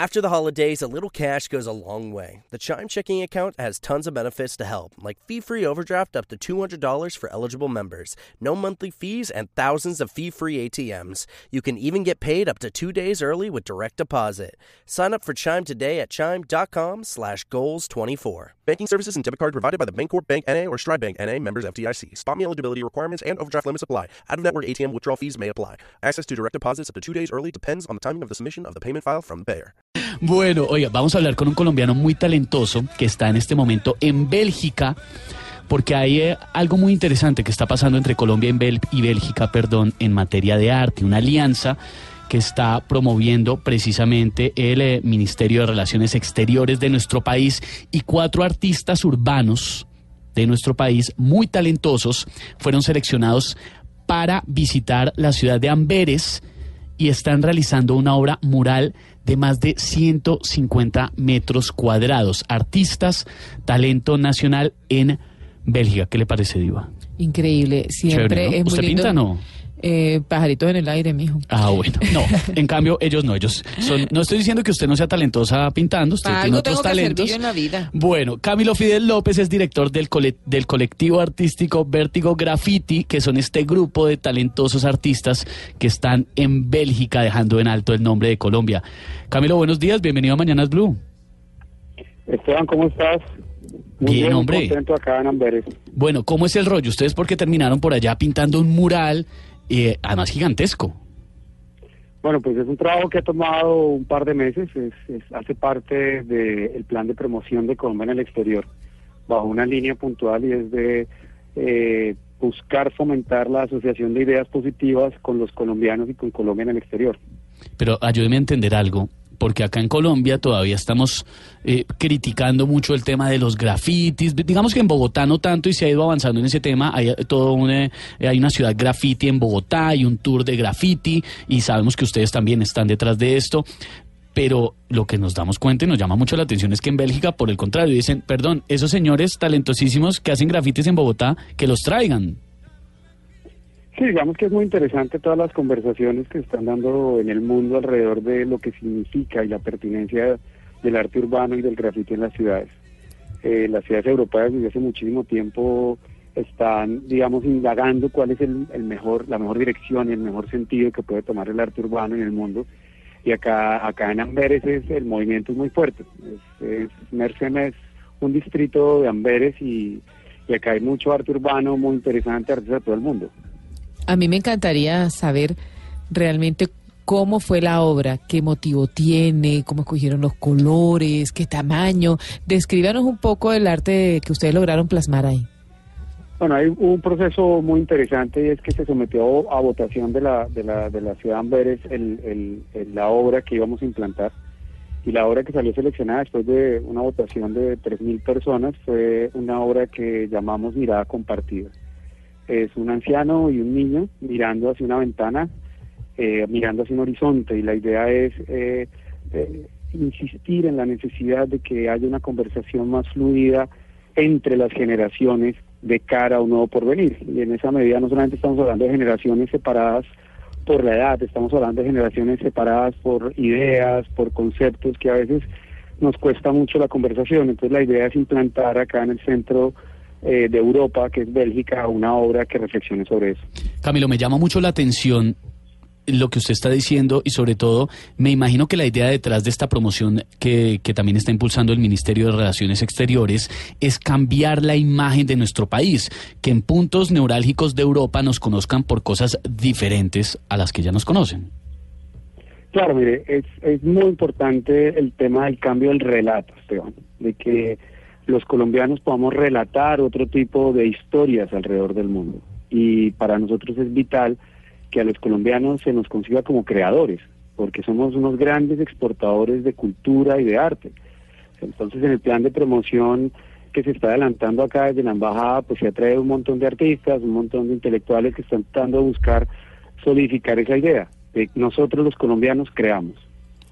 After the holidays, a little cash goes a long way. The Chime checking account has tons of benefits to help, like fee free overdraft up to $200 for eligible members, no monthly fees, and thousands of fee free ATMs. You can even get paid up to two days early with direct deposit. Sign up for Chime today at chime.com slash goals24. Banking services and debit card provided by the Bancorp Bank NA or Stride Bank NA members FDIC. Spot me eligibility requirements and overdraft limits apply. Out of network ATM withdrawal fees may apply. Access to direct deposits up to two days early depends on the timing of the submission of the payment file from the payer. Bueno, oiga, vamos a hablar con un colombiano muy talentoso que está en este momento en Bélgica, porque hay eh, algo muy interesante que está pasando entre Colombia y, Bélgica, perdón, en materia de arte, una alianza que está promoviendo precisamente el eh, Ministerio de Relaciones Exteriores de nuestro país y cuatro artistas urbanos de nuestro país muy talentosos fueron seleccionados para visitar la ciudad de Amberes y están realizando una obra mural de más de 150 metros cuadrados. Artistas, talento nacional en Bélgica. ¿Qué le parece, Diva? Increíble, siempre Chévere, ¿no? es muy ¿Usted lindo. pinta no? Eh, pajaritos en el aire, mijo. Ah, bueno. No, en cambio, ellos no. Ellos son. No estoy diciendo que usted no sea talentosa pintando, usted Para tiene algo otros tengo que talentos. yo en la vida. Bueno, Camilo Fidel López es director del, cole- del colectivo artístico Vértigo Graffiti, que son este grupo de talentosos artistas que están en Bélgica dejando en alto el nombre de Colombia. Camilo, buenos días, bienvenido a Mañanas Blue. Esteban, ¿cómo estás? Muy Bien, muy hombre. contento acá en Amberes. Bueno, ¿cómo es el rollo? Ustedes porque terminaron por allá pintando un mural, eh, además gigantesco. Bueno, pues es un trabajo que ha tomado un par de meses, es, es- hace parte del plan de promoción de Colombia en el exterior, bajo una línea puntual y es de eh, buscar fomentar la asociación de ideas positivas con los colombianos y con Colombia en el exterior. Pero ayúdeme a entender algo, porque acá en Colombia todavía estamos eh, criticando mucho el tema de los grafitis. Digamos que en Bogotá no tanto y se ha ido avanzando en ese tema. Hay eh, todo un, eh, hay una ciudad graffiti en Bogotá, hay un tour de graffiti y sabemos que ustedes también están detrás de esto. Pero lo que nos damos cuenta y nos llama mucho la atención es que en Bélgica, por el contrario, dicen, perdón, esos señores talentosísimos que hacen grafitis en Bogotá, que los traigan. Sí, digamos que es muy interesante todas las conversaciones que están dando en el mundo alrededor de lo que significa y la pertinencia del arte urbano y del grafiti en las ciudades. Eh, las ciudades europeas desde hace muchísimo tiempo están, digamos, indagando cuál es el, el mejor, la mejor dirección y el mejor sentido que puede tomar el arte urbano en el mundo. Y acá, acá en Amberes es, el movimiento es muy fuerte. Es, es, un distrito de Amberes y, y acá hay mucho arte urbano muy interesante, artistas de todo el mundo. A mí me encantaría saber realmente cómo fue la obra, qué motivo tiene, cómo escogieron los colores, qué tamaño. Descríbanos un poco el arte que ustedes lograron plasmar ahí. Bueno, hay un proceso muy interesante y es que se sometió a votación de la, de la, de la ciudad de Amberes el, la obra que íbamos a implantar. Y la obra que salió seleccionada después de una votación de 3.000 personas fue una obra que llamamos Mirada Compartida. Es un anciano y un niño mirando hacia una ventana, eh, mirando hacia un horizonte y la idea es eh, eh, insistir en la necesidad de que haya una conversación más fluida entre las generaciones de cara a un nuevo porvenir. Y en esa medida no solamente estamos hablando de generaciones separadas por la edad, estamos hablando de generaciones separadas por ideas, por conceptos que a veces nos cuesta mucho la conversación. Entonces la idea es implantar acá en el centro eh, de Europa, que es Bélgica, una obra que reflexione sobre eso. Camilo, me llama mucho la atención lo que usted está diciendo y sobre todo me imagino que la idea detrás de esta promoción que, que también está impulsando el Ministerio de Relaciones Exteriores es cambiar la imagen de nuestro país, que en puntos neurálgicos de Europa nos conozcan por cosas diferentes a las que ya nos conocen. Claro, mire, es, es muy importante el tema del cambio del relato, Esteban, de que los colombianos podamos relatar otro tipo de historias alrededor del mundo. Y para nosotros es vital que a los colombianos se nos consiga como creadores, porque somos unos grandes exportadores de cultura y de arte. Entonces, en el plan de promoción que se está adelantando acá desde la embajada, pues se atrae un montón de artistas, un montón de intelectuales que están tratando de buscar solidificar esa idea de nosotros los colombianos creamos.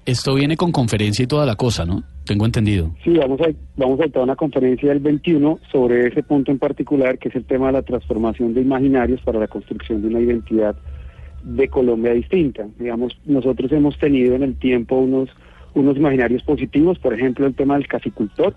Esto viene con conferencia y toda la cosa, ¿no? Tengo entendido. Sí, vamos a, vamos a estar una conferencia el 21 sobre ese punto en particular, que es el tema de la transformación de imaginarios para la construcción de una identidad de Colombia distinta. Digamos, nosotros hemos tenido en el tiempo unos unos imaginarios positivos, por ejemplo el tema del casicultor,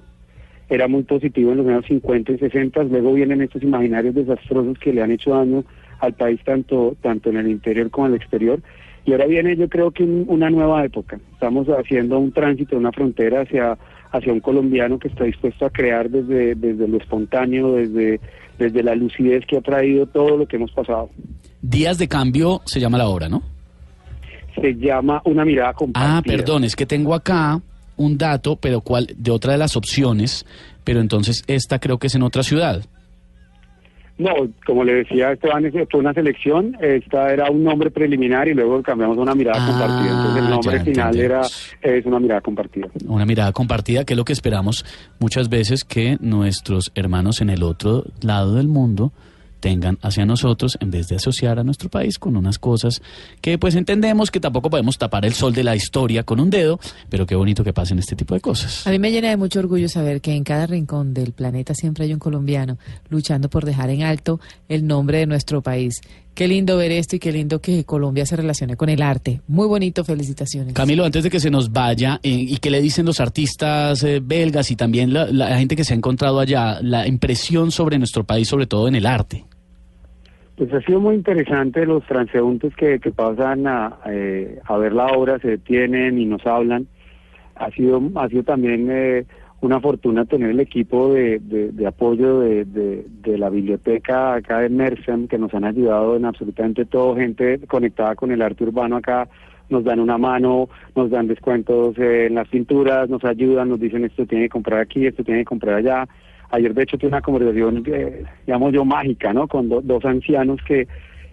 era muy positivo en los años 50 y 60, luego vienen estos imaginarios desastrosos que le han hecho daño al país tanto, tanto en el interior como en el exterior, y ahora viene yo creo que una nueva época, estamos haciendo un tránsito, una frontera hacia, hacia un colombiano que está dispuesto a crear desde, desde lo espontáneo, desde, desde la lucidez que ha traído todo lo que hemos pasado. Días de cambio se llama la obra, ¿no? Se llama Una mirada compartida. Ah, perdón, es que tengo acá un dato, pero cuál de otra de las opciones, pero entonces esta creo que es en otra ciudad. No, como le decía Esteban, fue una selección, esta era un nombre preliminar y luego cambiamos a una mirada Ah, compartida. Entonces el nombre final era es una mirada compartida. Una mirada compartida, que es lo que esperamos muchas veces que nuestros hermanos en el otro lado del mundo tengan hacia nosotros en vez de asociar a nuestro país con unas cosas que pues entendemos que tampoco podemos tapar el sol de la historia con un dedo, pero qué bonito que pasen este tipo de cosas. A mí me llena de mucho orgullo saber que en cada rincón del planeta siempre hay un colombiano luchando por dejar en alto el nombre de nuestro país. Qué lindo ver esto y qué lindo que Colombia se relacione con el arte. Muy bonito, felicitaciones. Camilo, antes de que se nos vaya, eh, ¿y qué le dicen los artistas eh, belgas y también la, la gente que se ha encontrado allá, la impresión sobre nuestro país, sobre todo en el arte? Pues ha sido muy interesante los transeúntes que, que pasan a, eh, a ver la obra, se detienen y nos hablan. Ha sido, ha sido también eh, una fortuna tener el equipo de, de, apoyo de, de, de la biblioteca acá de Mersem, que nos han ayudado en absolutamente todo, gente conectada con el arte urbano acá, nos dan una mano, nos dan descuentos eh, en las pinturas, nos ayudan, nos dicen esto tiene que comprar aquí, esto tiene que comprar allá. Ayer de hecho tuve una conversación, eh, digamos yo, mágica, ¿no? Con do- dos ancianos que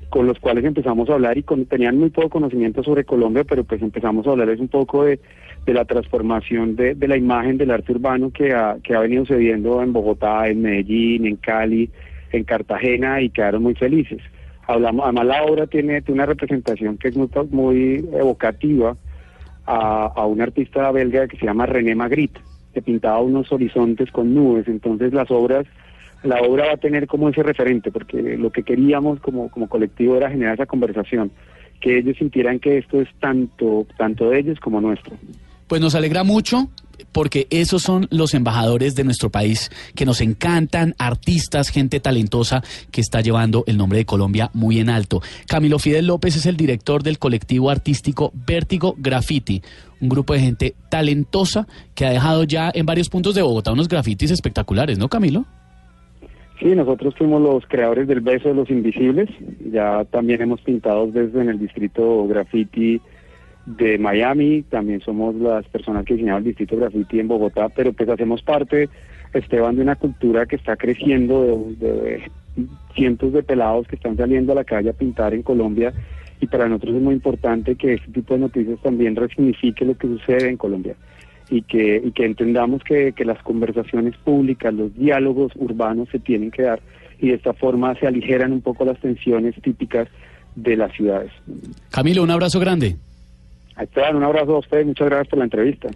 con los cuales empezamos a hablar y con- tenían muy poco conocimiento sobre Colombia, pero pues empezamos a hablarles un poco de, la transformación de, la imagen del arte urbano que ha, venido sucediendo en Bogotá, en Medellín, en Cali, en Cartagena y quedaron muy felices. Hablamos, además la obra tiene, tiene una representación que es muy, muy evocativa a, a un artista belga que se llama René Magritte, que pintaba unos horizontes con nubes. Entonces las obras, la obra va a tener como ese referente, porque lo que queríamos como, como colectivo era generar esa conversación, que ellos sintieran que esto es tanto, tanto de ellos como nuestro. Pues nos alegra mucho porque esos son los embajadores de nuestro país que nos encantan, artistas, gente talentosa que está llevando el nombre de Colombia muy en alto. Camilo Fidel López es el director del colectivo artístico Vértigo Graffiti, un grupo de gente talentosa que ha dejado ya en varios puntos de Bogotá unos grafitis espectaculares, ¿no, Camilo? Sí, nosotros fuimos los creadores del Beso de los Invisibles. Ya también hemos pintado desde en el distrito graffiti de Miami. También somos las personas que diseñaron el distrito graffiti en Bogotá, pero pues hacemos parte, Esteban, de una cultura que está creciendo de, cientos de pelados que están saliendo a la calle a pintar en Colombia. Y para nosotros es muy importante que este tipo de noticias también resignifique lo que sucede en Colombia y que, y que entendamos que, que las conversaciones públicas, los diálogos urbanos se tienen que dar y de esta forma se aligeran un poco las tensiones típicas de las ciudades. Camilo, un abrazo grande. Esteban, un abrazo a ustedes, muchas gracias por la entrevista.